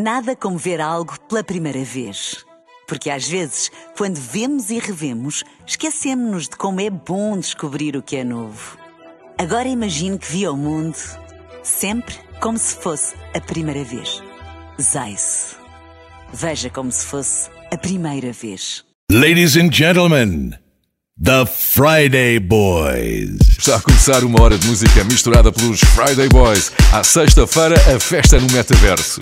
Nada como ver algo pela primeira vez. Porque às vezes, quando vemos e revemos, esquecemos-nos de como é bom descobrir o que é novo. Agora imagine que viu o mundo sempre como se fosse a primeira vez. Zais. Veja como se fosse a primeira vez. Ladies and gentlemen, The Friday Boys. Está a começar uma hora de música misturada pelos Friday Boys. À sexta-feira, a festa no metaverso.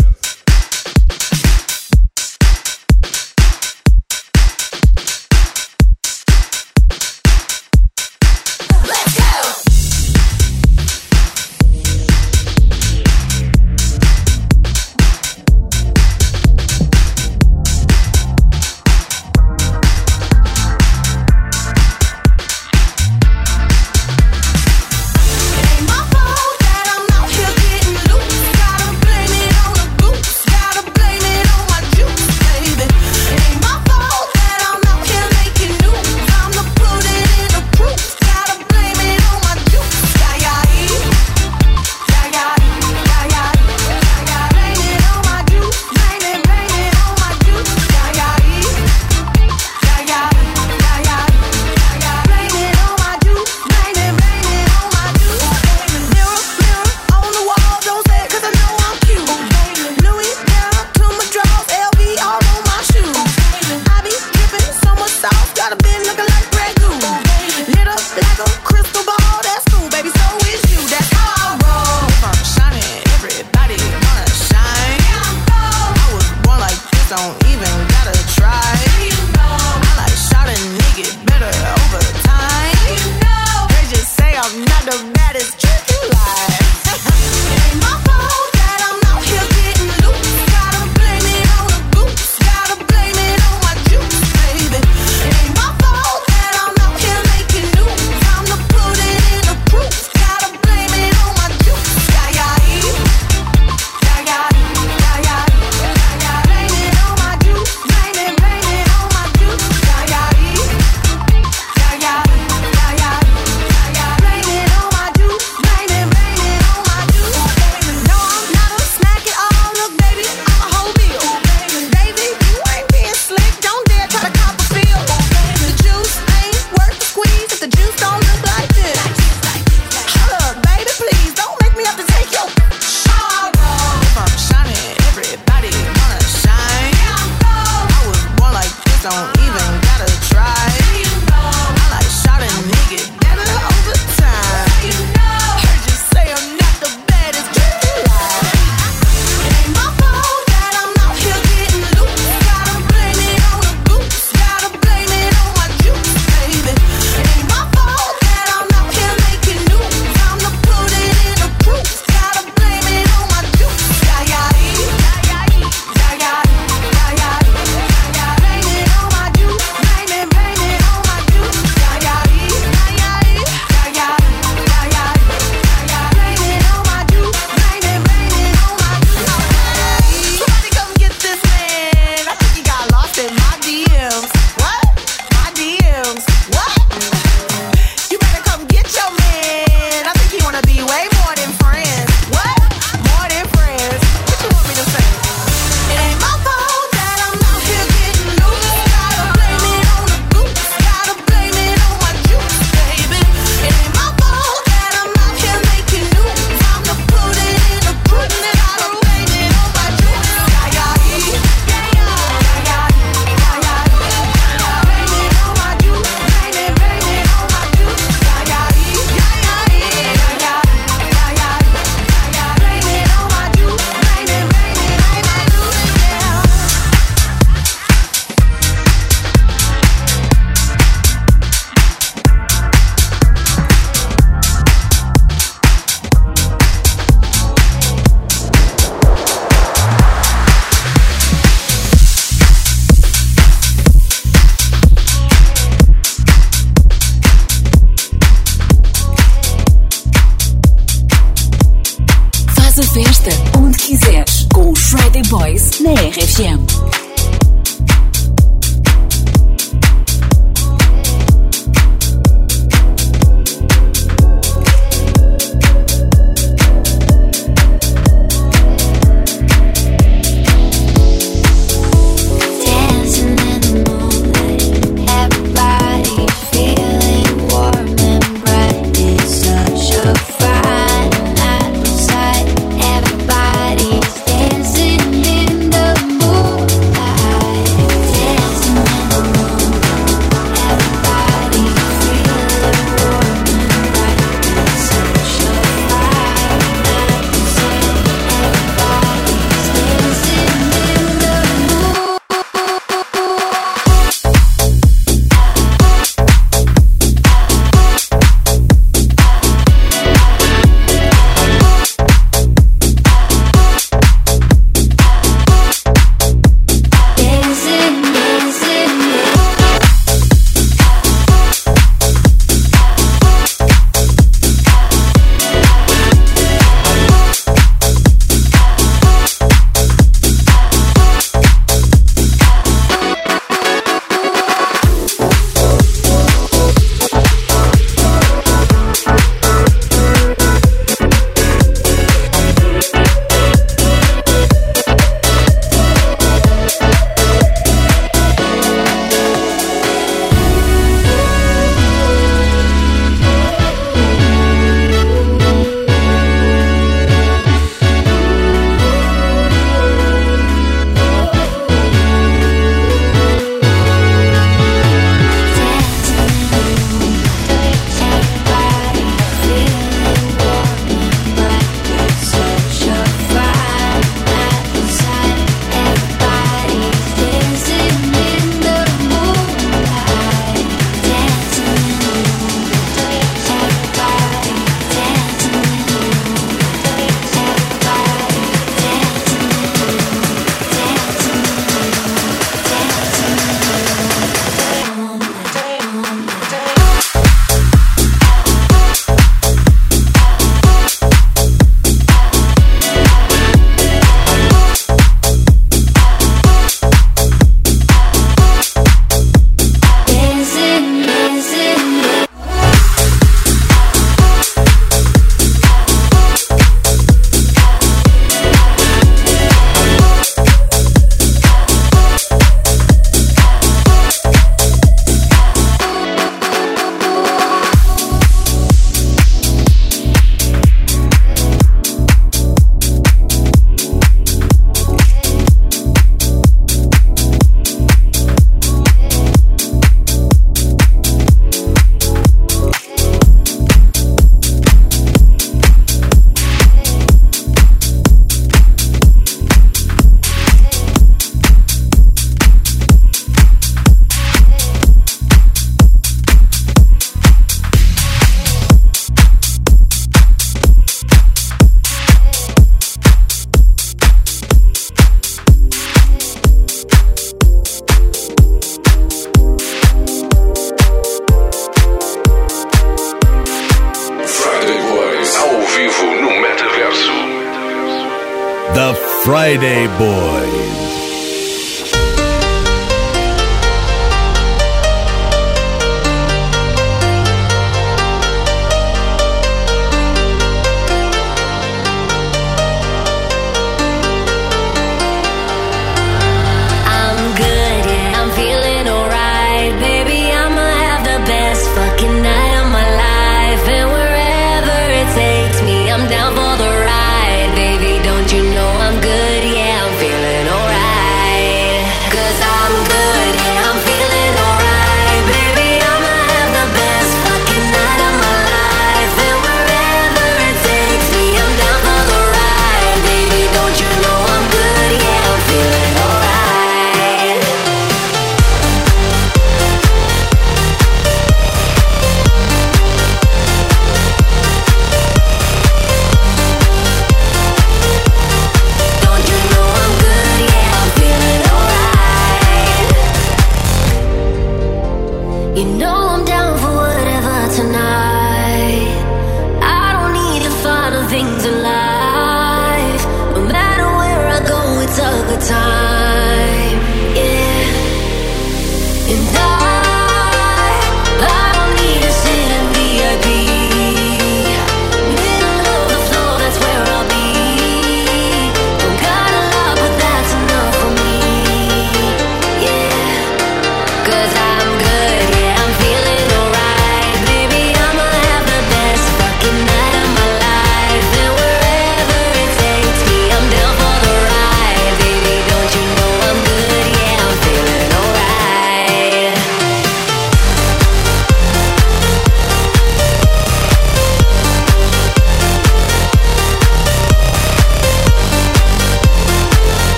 Friday Boys.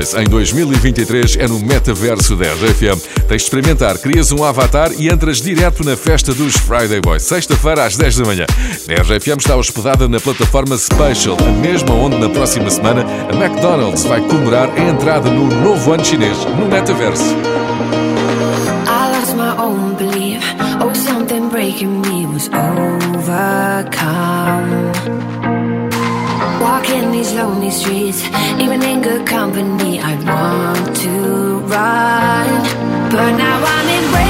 Boys em 2023 é no metaverso da RFM. Tens de experimentar, crias um avatar e entras direto na festa dos Friday Boys, sexta-feira às 10 da manhã. A RFM está hospedada na plataforma Special, a mesma onde na próxima semana a McDonald's vai comemorar a entrada no novo ano chinês, no metaverso. I Walking these lonely streets, even in good company, I want to run. But now I'm embracing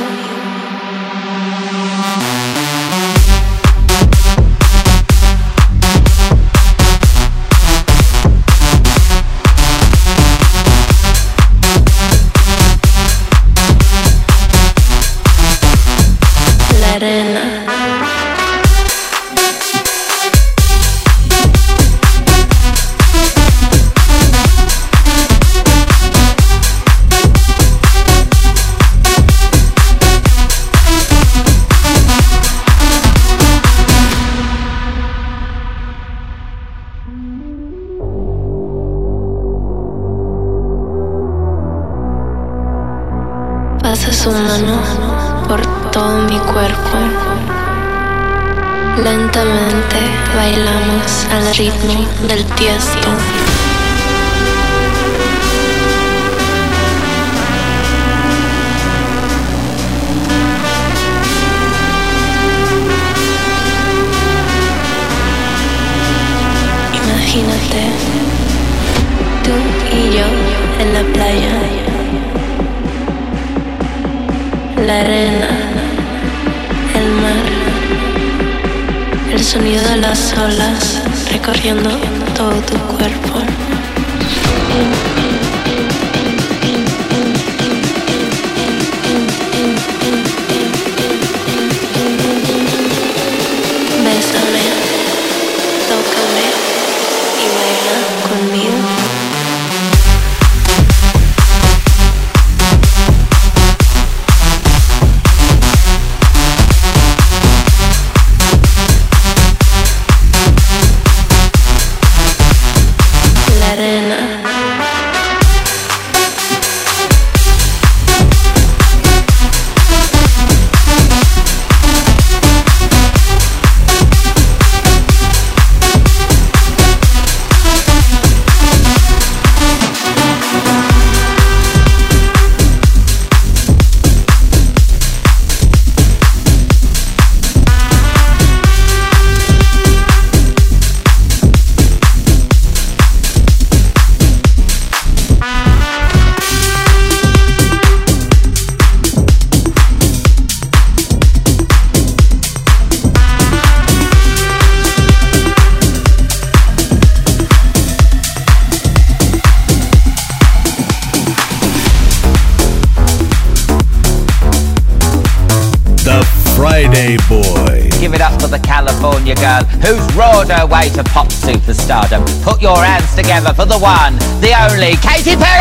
way to pop superstardom. Put your hands together for the one, the only Katy Perry!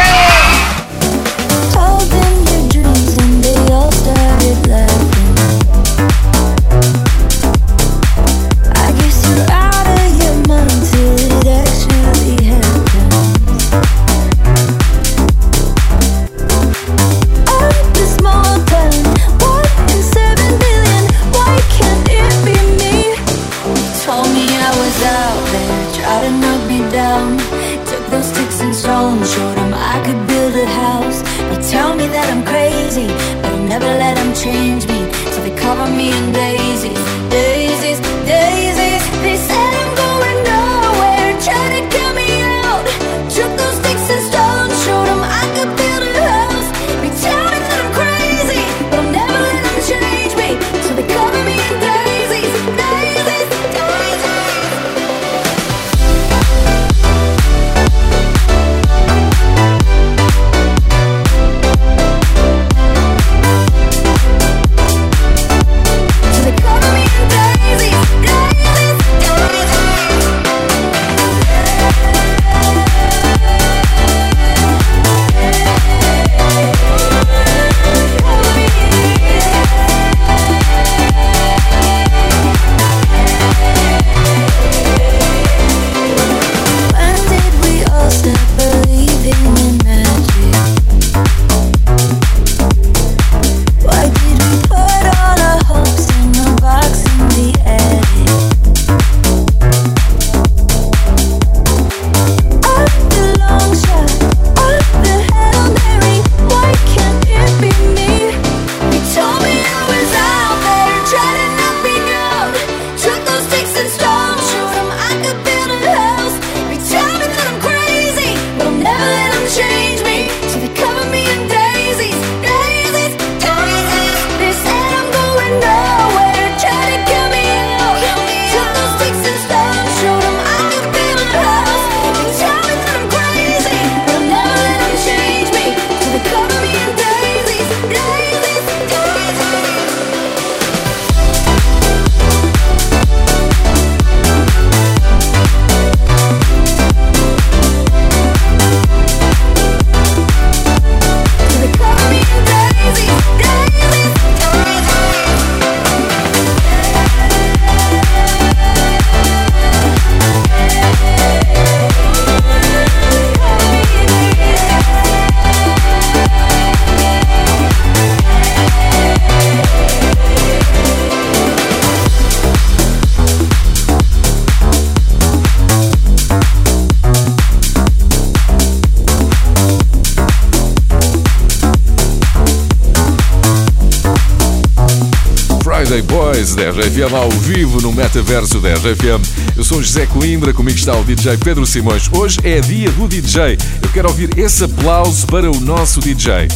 10 FM ao vivo no Metaverso 10 FM. Eu sou José Coimbra, comigo está o DJ Pedro Simões. Hoje é dia do DJ. Eu quero ouvir esse aplauso para o nosso DJ.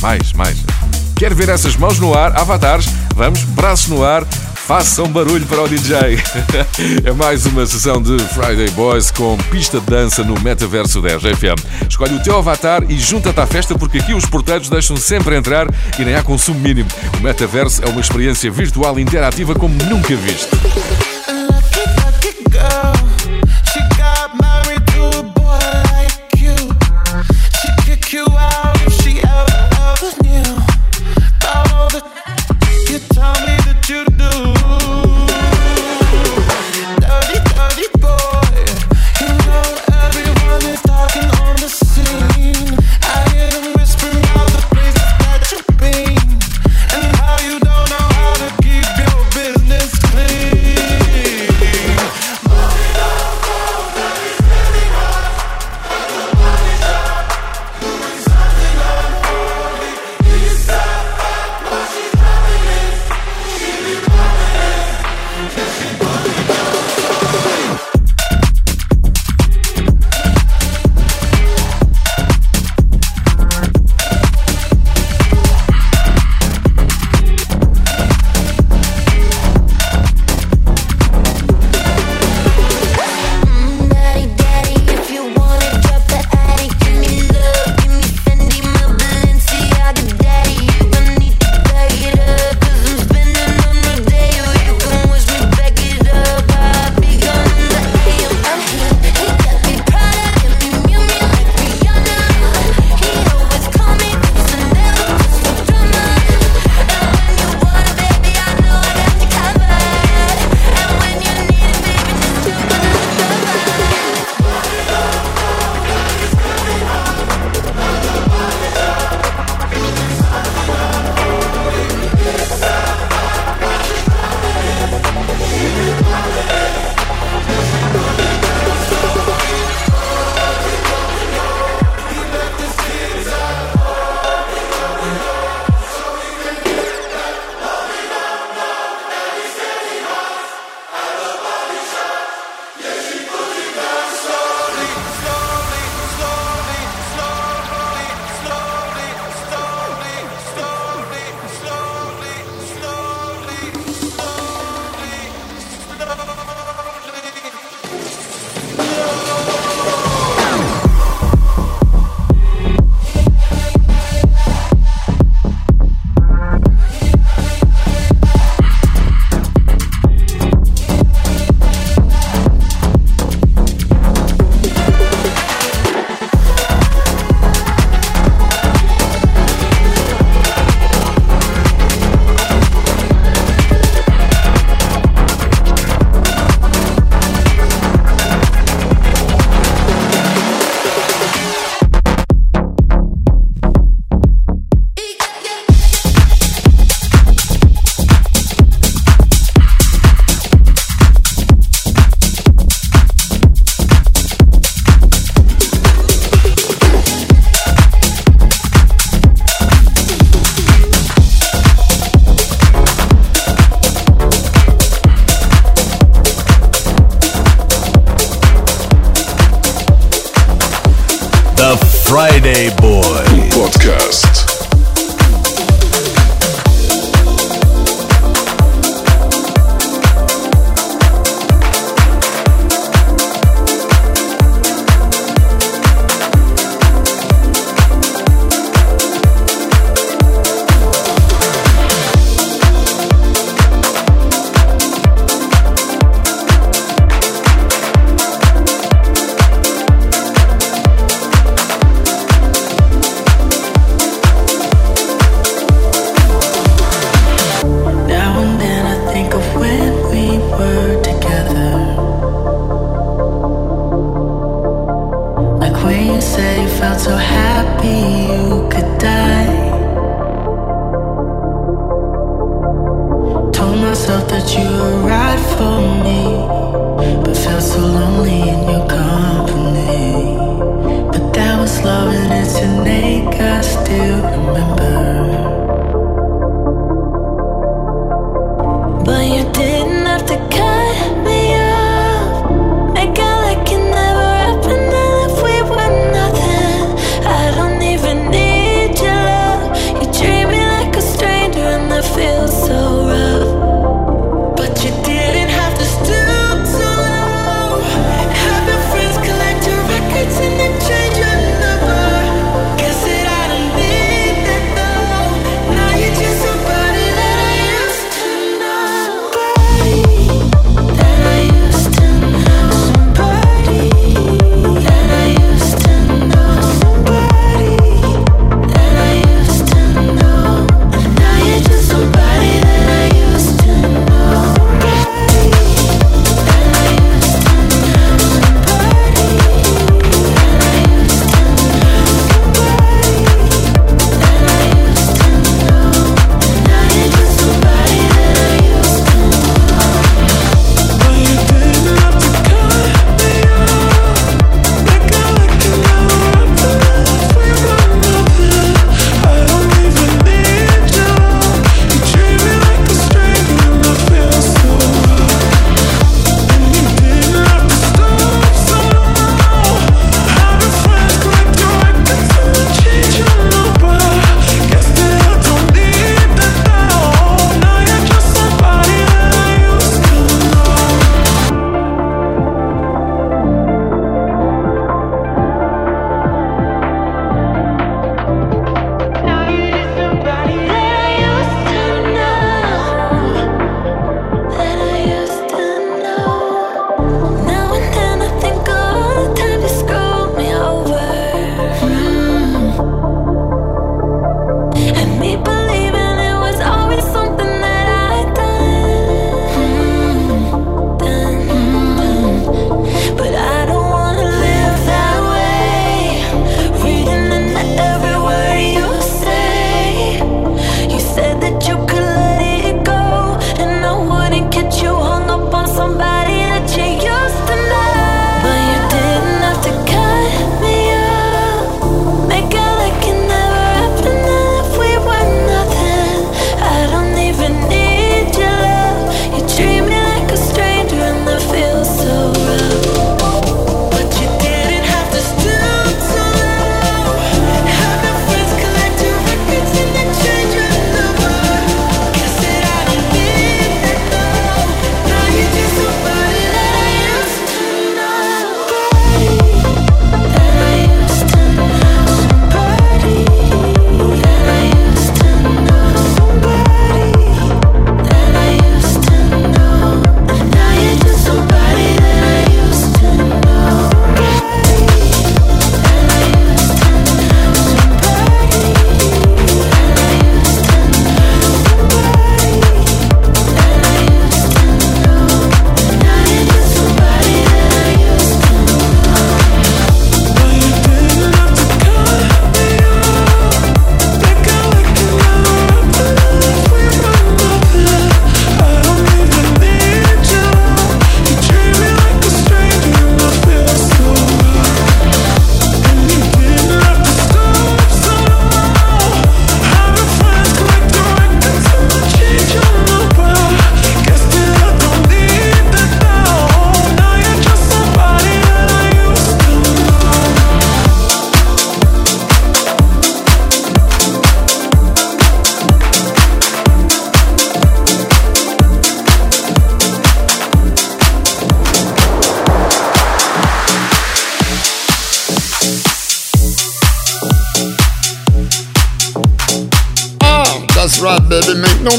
Mais, mais. Quero ver essas mãos no ar, avatares, vamos, braço no ar, façam barulho para o DJ. é mais uma sessão de Friday Boys com pista de dança no metaverso da RFM. Escolhe o teu avatar e junta-te à festa porque aqui os porteiros deixam sempre entrar e nem há consumo mínimo. O metaverso é uma experiência virtual interativa como nunca viste.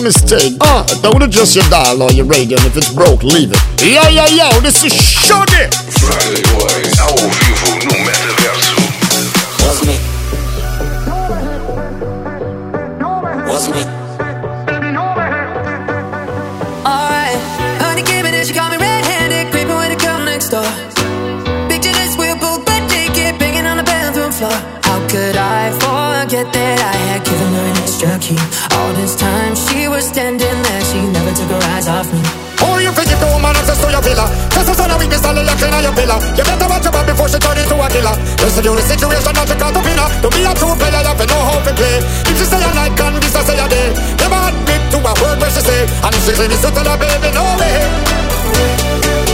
mistake. Uh, don't adjust your dial or your radio, and if it's broke, leave it. Yo, yo, yo, this is shorty. Friday Boys. villa You better watch your back before she turn into a killer. Just review the situation, not your caterpillar To be a true player, you have to know how to play. If she say a night, can this I say a day. Never admit to a word where she say. And if she claim it's to the baby, no way.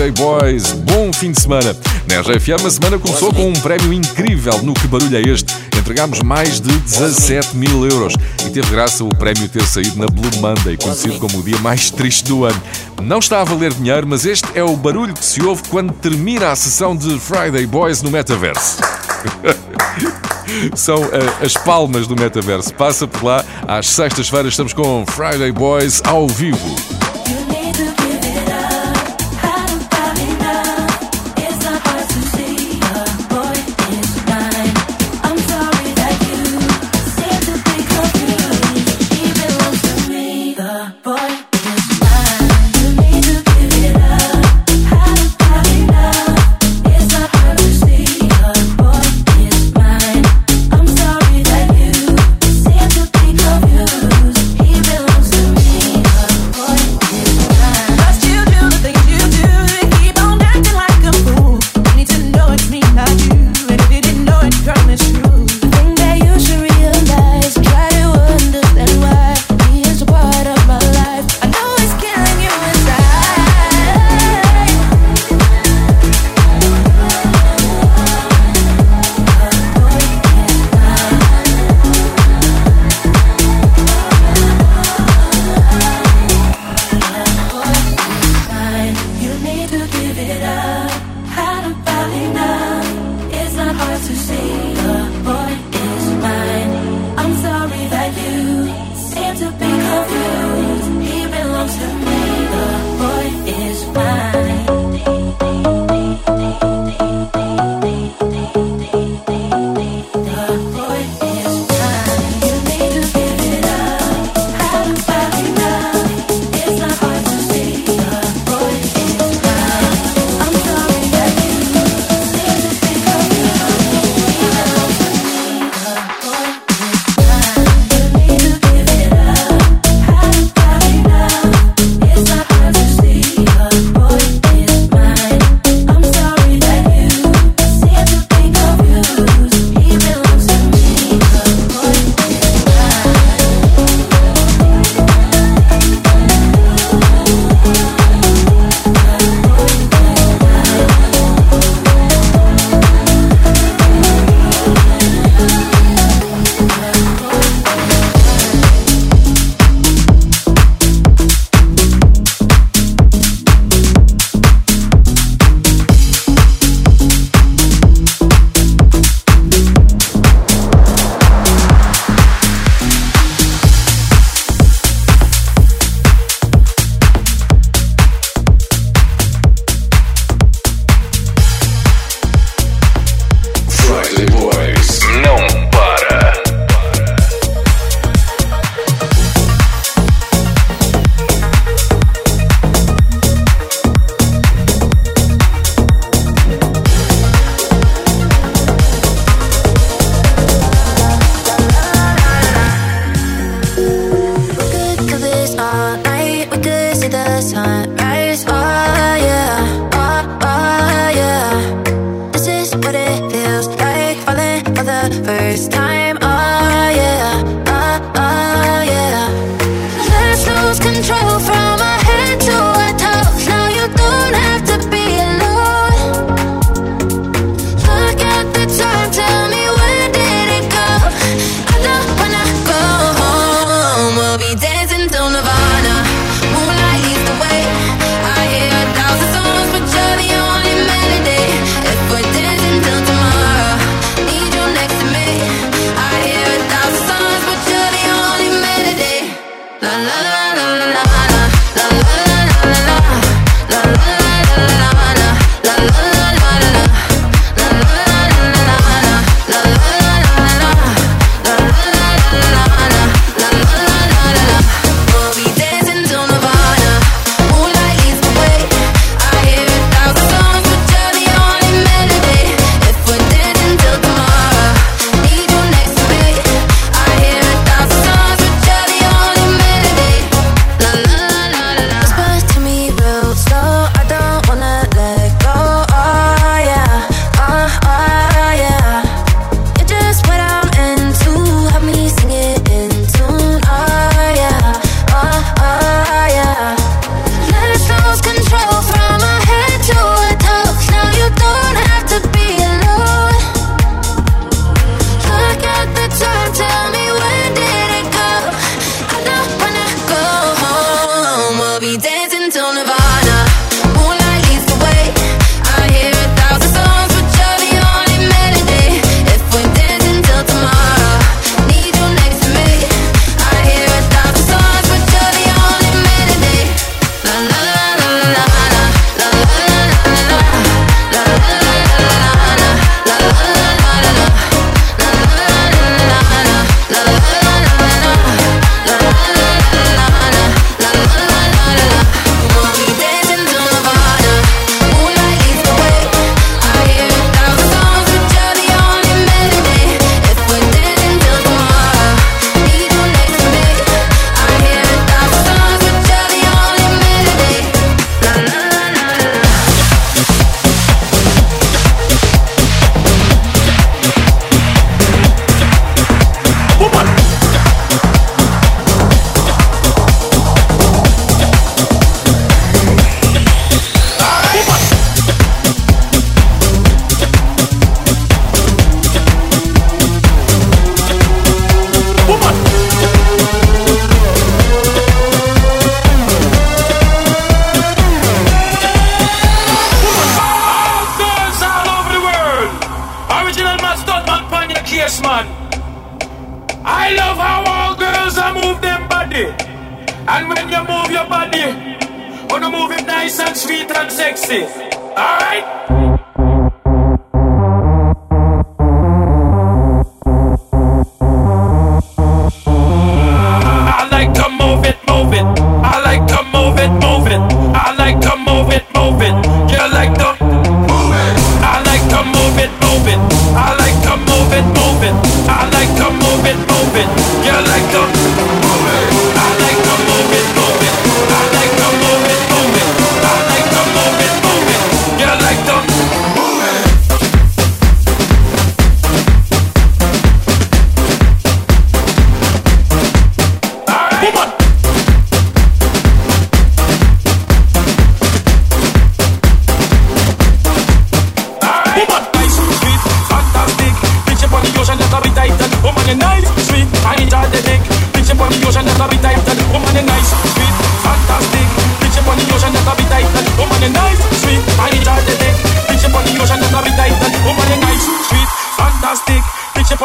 Friday Boys. Bom fim de semana. Na RFM, a semana começou com um prémio incrível no Que Barulho é Este? Entregámos mais de 17 mil euros e teve graça o prémio ter saído na Blue Monday, conhecido como o dia mais triste do ano. Não está a valer dinheiro, mas este é o barulho que se ouve quando termina a sessão de Friday Boys no Metaverse. São uh, as palmas do metaverso. Passa por lá. Às sextas-feiras estamos com Friday Boys ao vivo.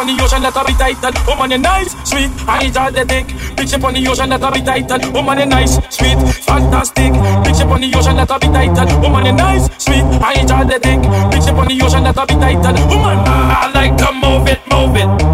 on the ocean that I be titan. Oh man, you nice, sweet. I enjoy the dick. Big ship on the ocean that I be titan. Oh man, you nice, sweet, fantastic. Big ship on the ocean that I be titan. Oh man, you nice, sweet. I enjoy the dick. Big ship on the ocean that I be titan. Oh man, I like to move it, move it.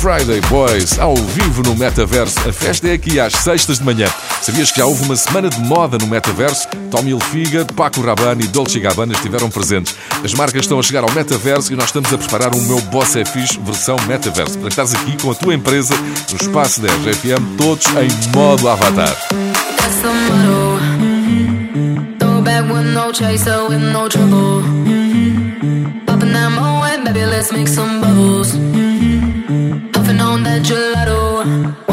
Friday Boys, ao vivo no Metaverso. A festa é aqui às sextas de manhã. Sabias que já houve uma semana de moda no Metaverso? Tommy Hilfiger, Paco Rabanne e Dolce Gabbana estiveram presentes. As marcas estão a chegar ao Metaverso e nós estamos a preparar um meu Boss é Fixe versão Metaverso para estares aqui com a tua empresa no Espaço 10 FM, todos em modo avatar. on that gelato.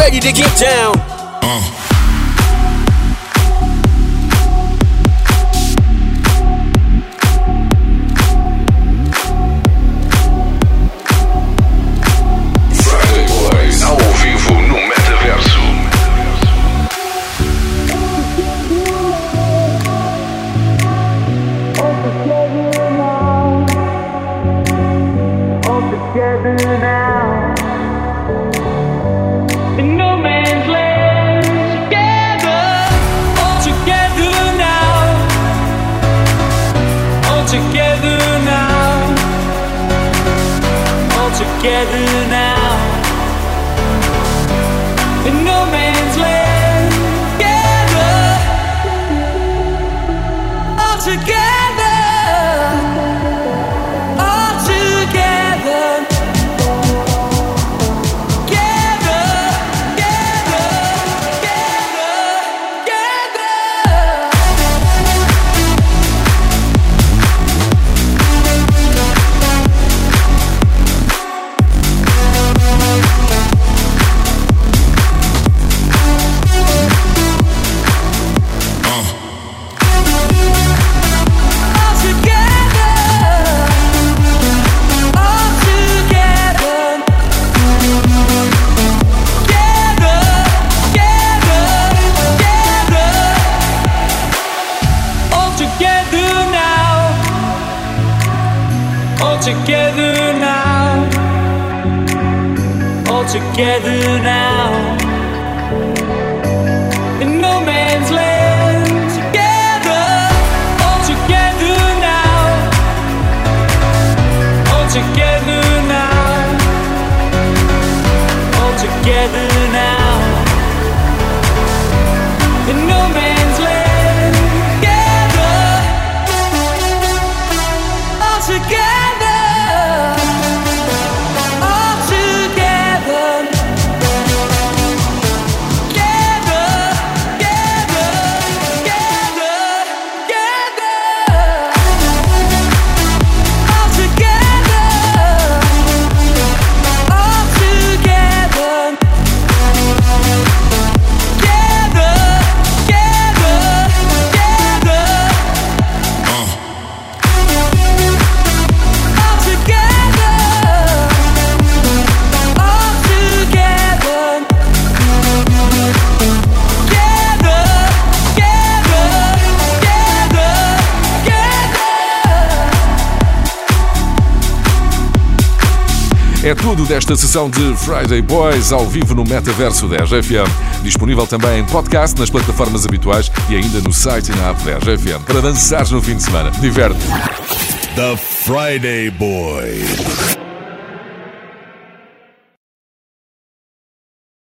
ready to get down. Uh. Together now. Altogether now, in no man's land, together, all together now. All together now. All together now. Tudo desta sessão de Friday Boys ao vivo no Metaverso 10 FM. Disponível também em podcast nas plataformas habituais e ainda no site e na app 10 FM para dançar no fim de semana. Diverte! The Friday Boys.